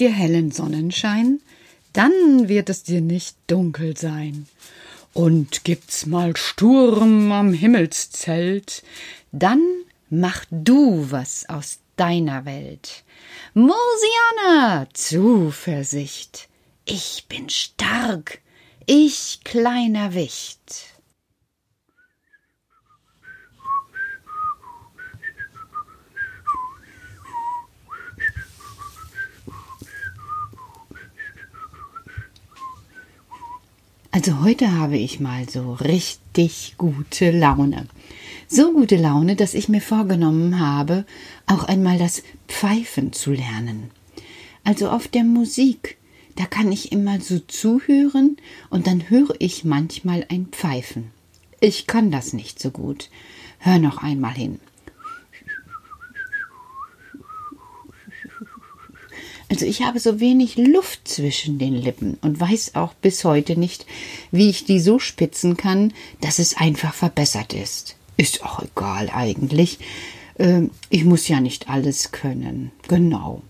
dir hellen Sonnenschein, dann wird es dir nicht dunkel sein. Und gibt's mal Sturm am Himmelszelt, dann mach du was aus deiner Welt. Mosiana, Zuversicht, ich bin stark, ich kleiner Wicht. Also heute habe ich mal so richtig gute Laune. So gute Laune, dass ich mir vorgenommen habe, auch einmal das Pfeifen zu lernen. Also auf der Musik, da kann ich immer so zuhören und dann höre ich manchmal ein Pfeifen. Ich kann das nicht so gut. Hör noch einmal hin. Also ich habe so wenig Luft zwischen den Lippen und weiß auch bis heute nicht, wie ich die so spitzen kann, dass es einfach verbessert ist. Ist auch egal eigentlich. Ähm, ich muss ja nicht alles können. Genau.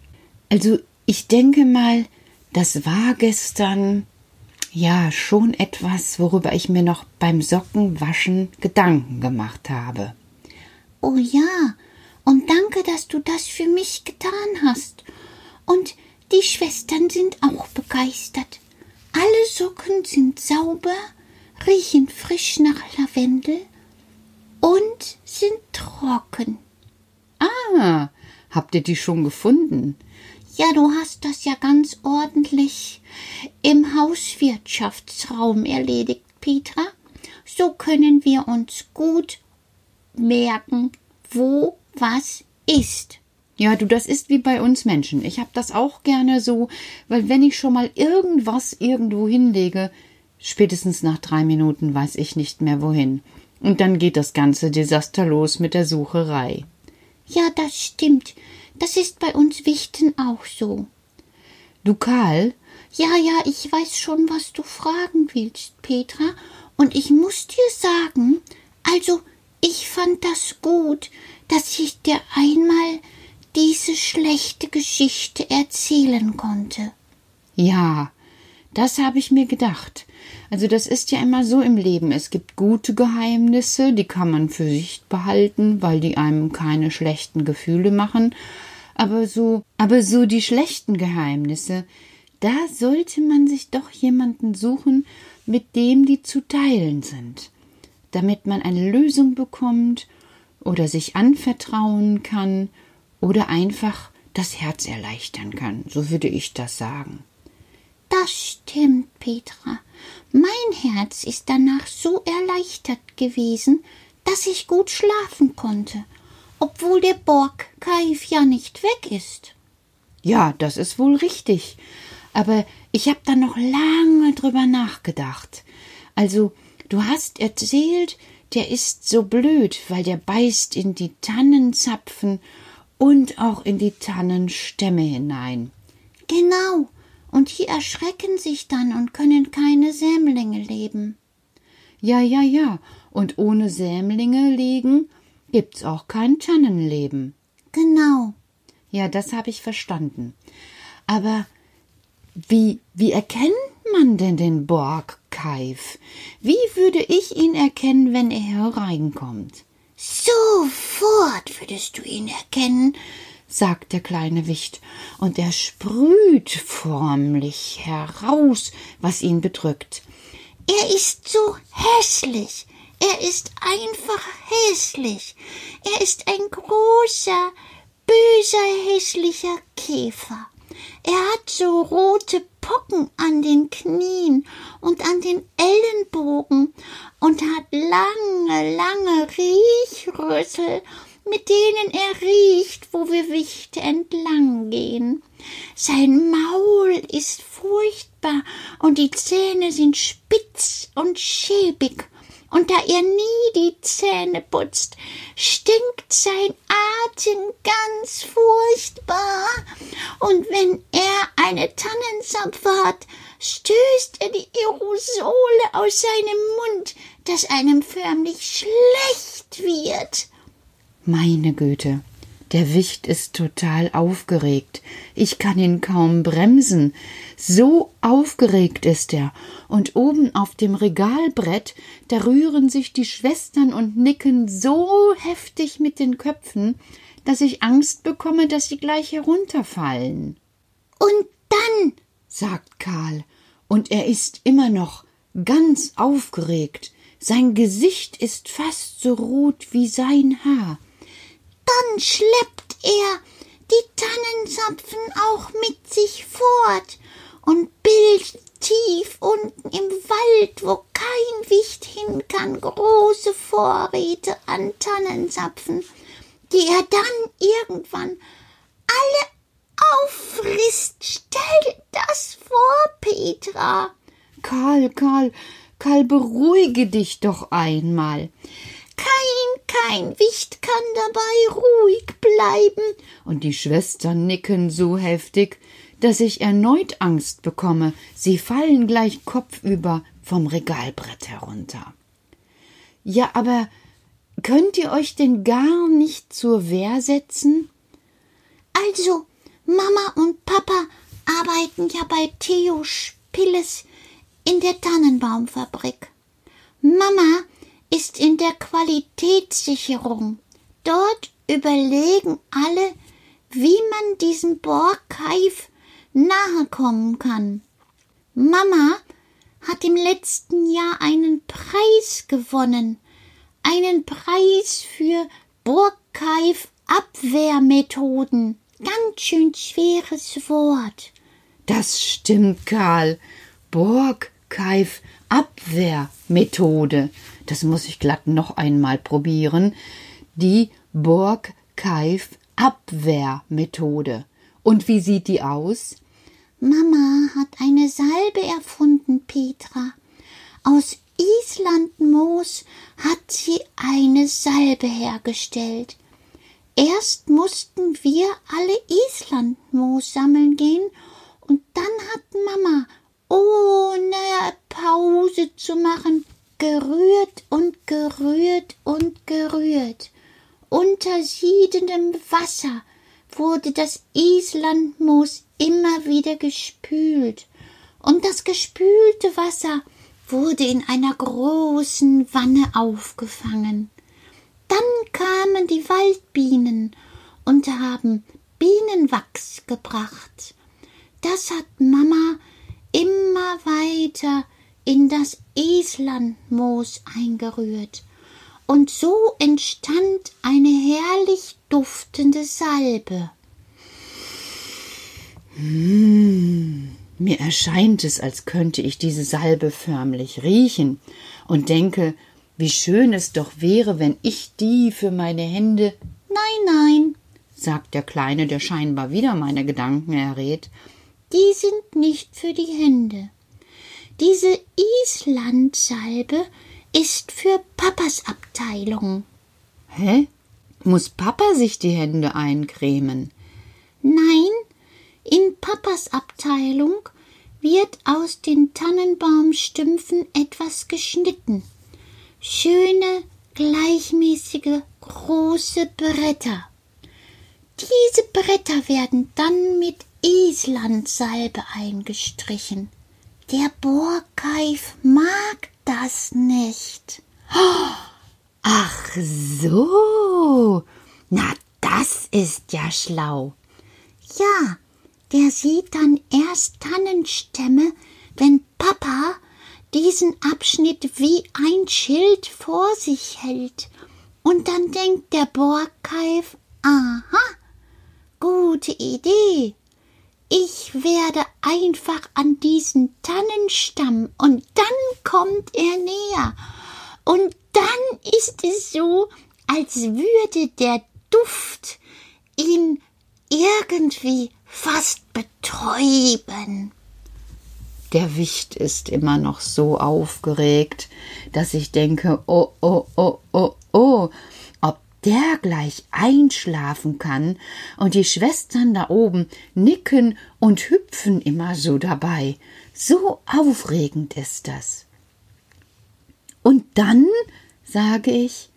Also ich denke mal, das war gestern ja schon etwas, worüber ich mir noch beim Sockenwaschen Gedanken gemacht habe. Oh ja, und danke, dass du das für mich getan hast. Und die Schwestern sind auch begeistert. Alle Socken sind sauber, riechen frisch nach Lavendel und sind trocken. Ah, habt ihr die schon gefunden? Ja, du hast das ja ganz ordentlich im Hauswirtschaftsraum erledigt, Petra. So können wir uns gut merken, wo was ist. Ja, du, das ist wie bei uns Menschen. Ich hab das auch gerne so, weil wenn ich schon mal irgendwas irgendwo hinlege, spätestens nach drei Minuten weiß ich nicht mehr wohin. Und dann geht das ganze Desaster los mit der Sucherei. Ja, das stimmt. Das ist bei uns Wichten auch so. Du Karl? Ja, ja, ich weiß schon, was du fragen willst, Petra. Und ich muss dir sagen, also, ich fand das gut, dass ich dir einmal diese schlechte Geschichte erzählen konnte. Ja, das habe ich mir gedacht. Also das ist ja immer so im Leben. Es gibt gute Geheimnisse, die kann man für sich behalten, weil die einem keine schlechten Gefühle machen. Aber so, aber so die schlechten Geheimnisse, da sollte man sich doch jemanden suchen, mit dem die zu teilen sind, damit man eine Lösung bekommt oder sich anvertrauen kann oder einfach das Herz erleichtern kann. So würde ich das sagen. Das stimmt, Petra. Mein Herz ist danach so erleichtert gewesen, dass ich gut schlafen konnte, obwohl der Borgkaif ja nicht weg ist. Ja, das ist wohl richtig. Aber ich habe da noch lange drüber nachgedacht. Also, du hast erzählt, der ist so blöd, weil der beißt in die Tannenzapfen und auch in die Tannenstämme hinein. Genau, und die erschrecken sich dann und können keine Sämlinge leben. Ja, ja, ja, und ohne Sämlinge legen gibt's auch kein Tannenleben. Genau. Ja, das habe ich verstanden. Aber wie, wie erkennt man denn den Borgkeif? Wie würde ich ihn erkennen, wenn er hereinkommt? Sofort würdest du ihn erkennen, sagt der kleine Wicht, und er sprüht förmlich heraus, was ihn bedrückt. Er ist so hässlich, er ist einfach hässlich, er ist ein großer, böser, hässlicher Käfer. Er hat so rote Pocken an den Knien und an den Ellenbogen und hat lange, lange Riechrüssel, mit denen er riecht, wo wir Wichte entlang gehen. Sein Maul ist furchtbar und die Zähne sind spitz und schäbig und da er nie die Zähne putzt, stinkt sein Atem ganz furchtbar, und wenn er eine Tannenzapfe hat, stößt er die Aerosole aus seinem Mund, dass einem förmlich schlecht wird. Meine Güte, Der Wicht ist total aufgeregt. Ich kann ihn kaum bremsen. So aufgeregt ist er. Und oben auf dem Regalbrett, da rühren sich die Schwestern und nicken so heftig mit den Köpfen, dass ich Angst bekomme, dass sie gleich herunterfallen. Sagt Karl, und er ist immer noch ganz aufgeregt. Sein Gesicht ist fast so rot wie sein Haar. Dann schleppt er die Tannenzapfen auch mit sich fort und bildet tief unten im Wald, wo kein Wicht hin kann, große Vorräte an Tannenzapfen, die er dann irgendwann alle auffrisst. Stell das vor, Petra. Karl, Karl, Karl, beruhige dich doch einmal. Kein, kein Wicht kann dabei ruhig bleiben. Und die Schwestern nicken so heftig, dass ich erneut Angst bekomme. Sie fallen gleich kopfüber vom Regalbrett herunter. Ja, aber könnt ihr euch denn gar nicht zur Wehr setzen? Also, Mama und Papa arbeiten ja bei Theo Spilles in der Tannenbaumfabrik. Mama ist in der Qualitätssicherung. Dort überlegen alle, wie man diesem Borkeif nahe kommen kann. Mama hat im letzten Jahr einen Preis gewonnen, einen Preis für Borkeif Abwehrmethoden. Ganz schön schweres Wort. Das stimmt, Karl. Borg Keif Abwehrmethode. Das muss ich glatt noch einmal probieren. Die Borg Keif Abwehrmethode. Und wie sieht die aus? Mama hat eine Salbe erfunden, Petra. Aus Islandmoos hat sie eine Salbe hergestellt. Erst mussten wir alle Islandmoos sammeln gehen und dann hat Mama ohne Pause zu machen, gerührt und gerührt und gerührt. Unter siedendem Wasser wurde das Islandmoos immer wieder gespült, und das gespülte Wasser wurde in einer großen Wanne aufgefangen. Dann kamen die Waldbienen und haben Bienenwachs gebracht. Das hat Mama immer weiter in das Islandmoos eingerührt, und so entstand eine herrlich duftende Salbe. Mmh, mir erscheint es, als könnte ich diese Salbe förmlich riechen und denke, wie schön es doch wäre, wenn ich die für meine Hände. Nein, nein, sagt der Kleine, der scheinbar wieder meine Gedanken errät, die sind nicht für die Hände. Diese Islandsalbe ist für Papas Abteilung. Hä? Muss Papa sich die Hände eincremen? Nein, in Papas Abteilung wird aus den Tannenbaumstümpfen etwas geschnitten. Schöne, gleichmäßige, große Bretter. Diese Bretter werden dann mit Islandsalbe eingestrichen. Der Borkeif mag das nicht. Ach so. Na, das ist ja schlau. Ja, der sieht dann erst Tannenstämme, wenn Papa diesen Abschnitt wie ein Schild vor sich hält. Und dann denkt der Borkeif, aha, gute Idee. Ich werde einfach an diesen Tannenstamm und dann kommt er näher. Und dann ist es so, als würde der Duft ihn irgendwie fast betäuben. Der Wicht ist immer noch so aufgeregt, dass ich denke, oh, oh, oh, oh, oh, der gleich einschlafen kann, und die Schwestern da oben nicken und hüpfen immer so dabei. So aufregend ist das. Und dann, sage ich,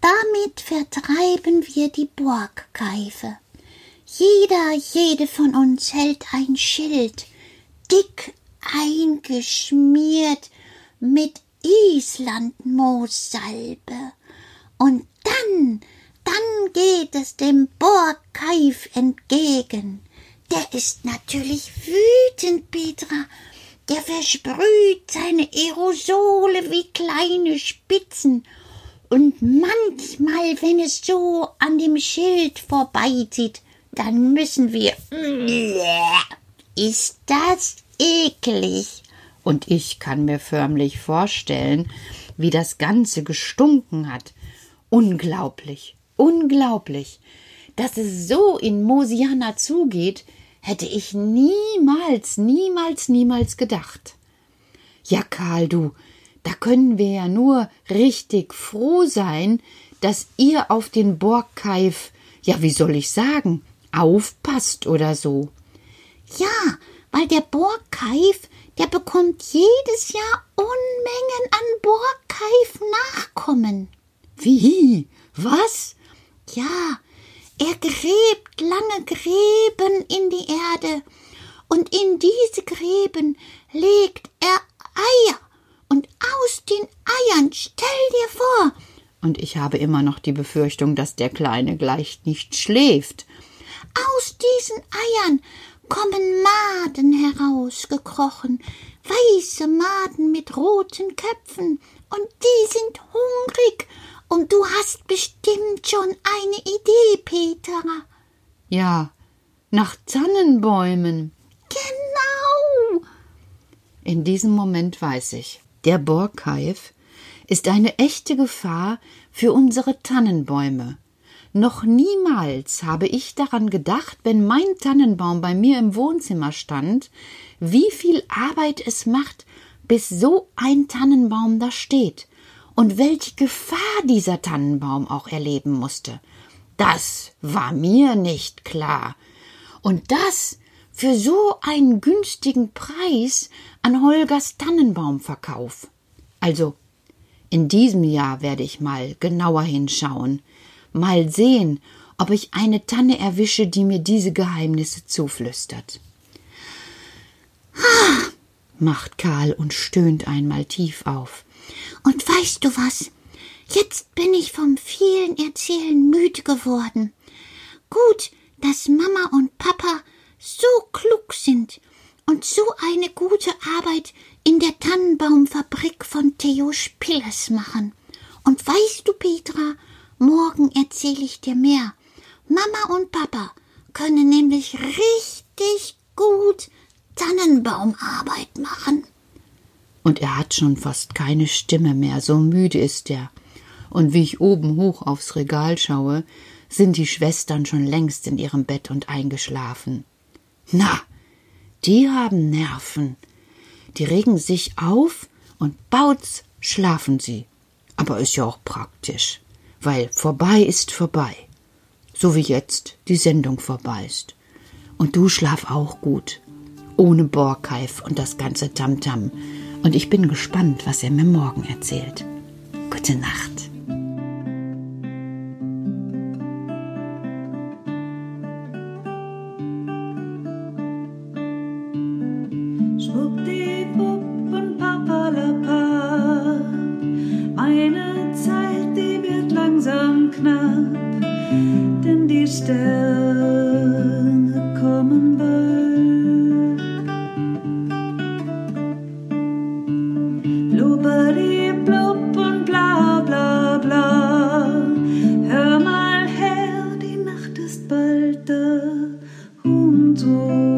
Damit vertreiben wir die Borgkeife. Jeder, jede von uns hält ein Schild, dick eingeschmiert mit Islandmoossalbe. Und dann, dann geht es dem Borgkeif entgegen. Der ist natürlich wütend, Petra. Der versprüht seine Aerosole wie kleine Spitzen. Und manchmal, wenn es so an dem Schild vorbeizieht, dann müssen wir. Ist das eklig? Und ich kann mir förmlich vorstellen, wie das Ganze gestunken hat. Unglaublich, unglaublich. Dass es so in Mosiana zugeht, hätte ich niemals, niemals, niemals gedacht. Ja, Karl, du, da können wir ja nur richtig froh sein, dass ihr auf den Borgkeif, ja, wie soll ich sagen, aufpasst oder so. Ja, weil der Borgkeif, der bekommt jedes Jahr Unmengen an Borgkeif Nachkommen. Wie? Was? Ja, er gräbt lange Gräben in die Erde, und in diese Gräben legt er Eier, und aus den Eiern, stell dir vor, und ich habe immer noch die Befürchtung, dass der Kleine gleich nicht schläft. Aus diesen Eiern kommen Maden herausgekrochen, weiße Maden mit roten Köpfen, und die sind hungrig und du hast bestimmt schon eine Idee, Peter. Ja, nach Tannenbäumen. Genau. In diesem Moment weiß ich, der Borkeif ist eine echte Gefahr für unsere Tannenbäume. Noch niemals habe ich daran gedacht, wenn mein Tannenbaum bei mir im Wohnzimmer stand, wie viel Arbeit es macht, bis so ein Tannenbaum da steht und welche Gefahr dieser Tannenbaum auch erleben musste. Das war mir nicht klar. Und das für so einen günstigen Preis an Holgers Tannenbaumverkauf. Also, in diesem Jahr werde ich mal genauer hinschauen, mal sehen, ob ich eine Tanne erwische, die mir diese Geheimnisse zuflüstert. Ah, macht Karl und stöhnt einmal tief auf. Und weißt du was? Jetzt bin ich vom vielen Erzählen müde geworden. Gut, dass Mama und Papa so klug sind und so eine gute Arbeit in der Tannenbaumfabrik von Theo Spillers machen. Und weißt du, Petra, morgen erzähle ich dir mehr. Mama und Papa können nämlich richtig gut Tannenbaumarbeit machen und er hat schon fast keine Stimme mehr, so müde ist er. Und wie ich oben hoch aufs Regal schaue, sind die Schwestern schon längst in ihrem Bett und eingeschlafen. Na, die haben Nerven. Die regen sich auf und bautz schlafen sie. Aber ist ja auch praktisch, weil vorbei ist vorbei. So wie jetzt die Sendung vorbei ist. Und du schlaf auch gut. Ohne Borkeif und das ganze Tamtam. -Tam und ich bin gespannt, was er mir morgen erzählt. Gute Nacht. Nacht ist bald da.